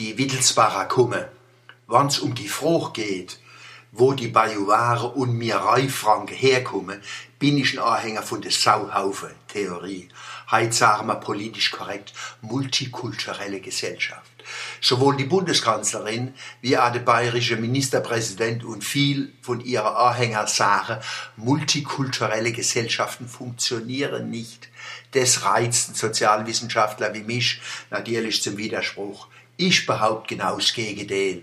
die Wittelsbacher kommen, wann's um die Frucht geht, wo die Bajuware und mir Reifranke herkommen, bin ich ein Anhänger von der Sauhaufen-Theorie. Heute sagen wir politisch korrekt multikulturelle Gesellschaft. Sowohl die Bundeskanzlerin wie auch der bayerische Ministerpräsident und viel von ihrer Anhänger sagen, multikulturelle Gesellschaften funktionieren nicht. Das reizt Sozialwissenschaftler wie mich natürlich zum Widerspruch. Ich behaupte genau das Gegenteil.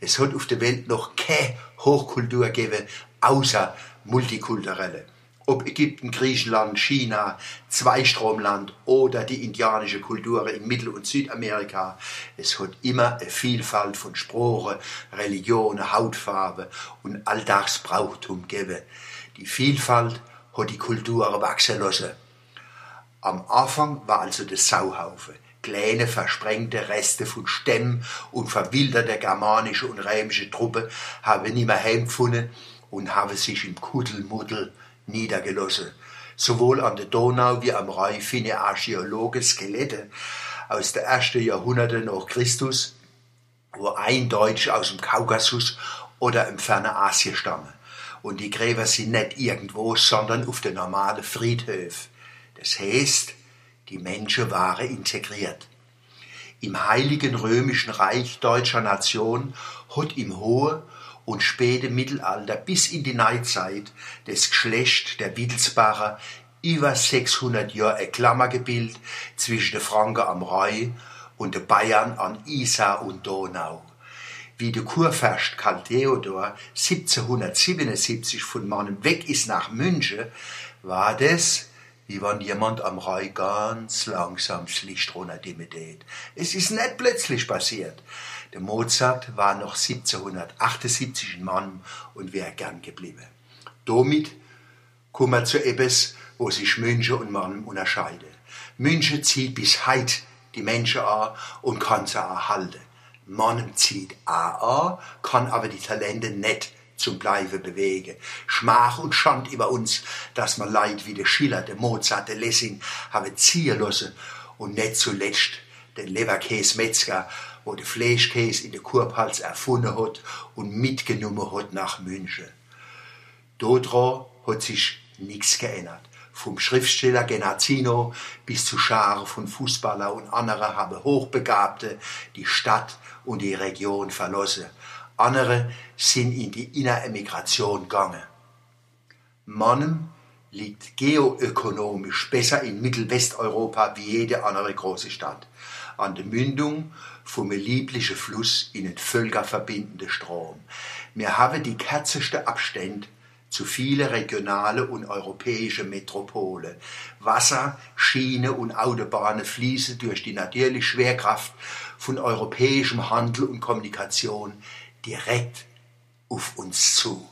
Es hat auf der Welt noch keine Hochkultur gegeben, außer multikulturelle. Ob Ägypten, Griechenland, China, Zweistromland oder die indianische Kultur in Mittel- und Südamerika, es hat immer eine Vielfalt von Sprache, Religionen, Hautfarbe und Alltagsbrauchtum gegeben. Die Vielfalt hat die Kultur wachsen lassen. Am Anfang war also der Sauhaufe kleine versprengte Reste von Stämmen und verwilderte germanische und römische Truppen haben nicht mehr heimgefunden und haben sich im Kuddelmuddel niedergelassen. Sowohl an der Donau wie am Rhein finden Archäologen Skelette aus der ersten Jahrhunderte nach Christus, wo eindeutig aus dem Kaukasus oder im fernen Asien stammen. Und die Gräber sind nicht irgendwo, sondern auf den normalen Friedhöfen. Das heißt, die Menschen waren integriert. Im Heiligen Römischen Reich deutscher Nation hat im hohen und späten Mittelalter bis in die Neuzeit das Geschlecht der Wittelsbacher über 600 Jahre ein Klammergebild zwischen den Franken am Rhein und den Bayern an Isar und Donau. Wie der Kurfürst Karl Theodor 1777 von Mannem weg ist nach München, war das wie wenn jemand am Rhein ganz langsam das Licht runterdimmt. Es ist nicht plötzlich passiert. Der Mozart war noch 1778 ein Mann und wäre gern geblieben. Damit kommen wir zu etwas, wo sich München und Mann unterscheiden. München zieht bis heute die Menschen an und kann sie erhalten. Mann zieht auch an, kann aber die Talente nicht zum Bleiben bewegen. Schmach und Schand über uns, dass man Leid wie der Schiller, der Mozart, der Lessing haben ziehen lassen und nicht zuletzt den Leberkäse-Metzger, wo der Fleischkäse in der Kurpals erfunden hat und mitgenommen hat nach München. Dodra hat sich nichts geändert. Vom Schriftsteller Genazzino bis zu Scharen von Fußballer und anderen haben Hochbegabte die Stadt und die Region verlassen andere sind in die Inneremigration gegangen. Mannem liegt geoökonomisch besser in Mittelwesteuropa wie jede andere große Stadt. An der Mündung vom lieblichen Fluss in den völkerverbindenden Strom. Wir haben die kürzeste Abstände zu viele regionale und europäische Metropole. Wasser, Schiene und Autobahnen fließen durch die natürliche Schwerkraft von europäischem Handel und Kommunikation direkt auf uns zu.